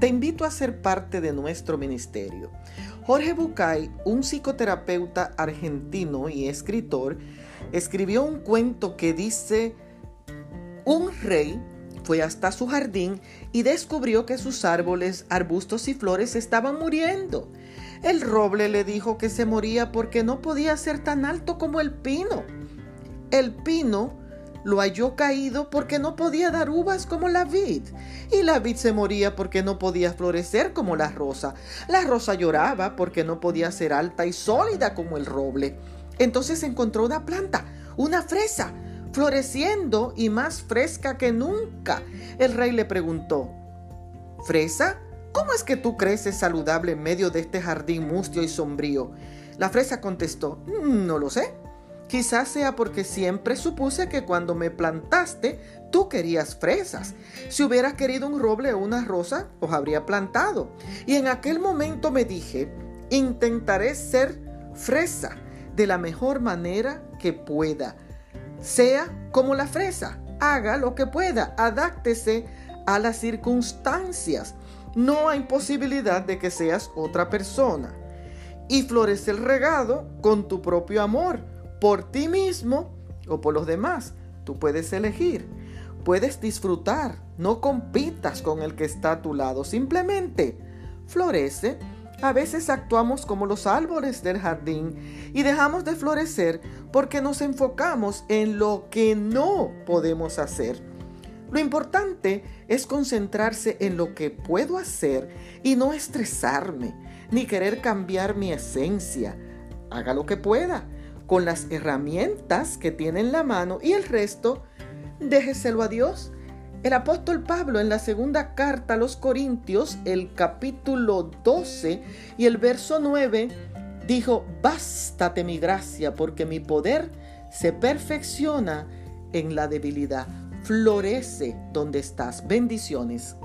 te invito a ser parte de nuestro ministerio. Jorge Bucay, un psicoterapeuta argentino y escritor, escribió un cuento que dice, un rey fue hasta su jardín y descubrió que sus árboles, arbustos y flores estaban muriendo. El roble le dijo que se moría porque no podía ser tan alto como el pino. El pino lo halló caído porque no podía dar uvas como la vid. Y la vid se moría porque no podía florecer como la rosa. La rosa lloraba porque no podía ser alta y sólida como el roble. Entonces encontró una planta, una fresa, floreciendo y más fresca que nunca. El rey le preguntó, ¿Fresa? ¿Cómo es que tú creces saludable en medio de este jardín mustio y sombrío? La fresa contestó, mm, no lo sé. Quizás sea porque siempre supuse que cuando me plantaste tú querías fresas. Si hubieras querido un roble o una rosa, os habría plantado. Y en aquel momento me dije, intentaré ser fresa de la mejor manera que pueda. Sea como la fresa, haga lo que pueda, adáctese a las circunstancias. No hay posibilidad de que seas otra persona. Y florece el regado con tu propio amor por ti mismo o por los demás. Tú puedes elegir. Puedes disfrutar. No compitas con el que está a tu lado. Simplemente florece. A veces actuamos como los árboles del jardín y dejamos de florecer porque nos enfocamos en lo que no podemos hacer. Lo importante es concentrarse en lo que puedo hacer y no estresarme, ni querer cambiar mi esencia. Haga lo que pueda con las herramientas que tiene en la mano y el resto déjeselo a Dios. El apóstol Pablo en la segunda carta a los Corintios, el capítulo 12 y el verso 9, dijo, bástate mi gracia porque mi poder se perfecciona en la debilidad. Florece donde estás. Bendiciones.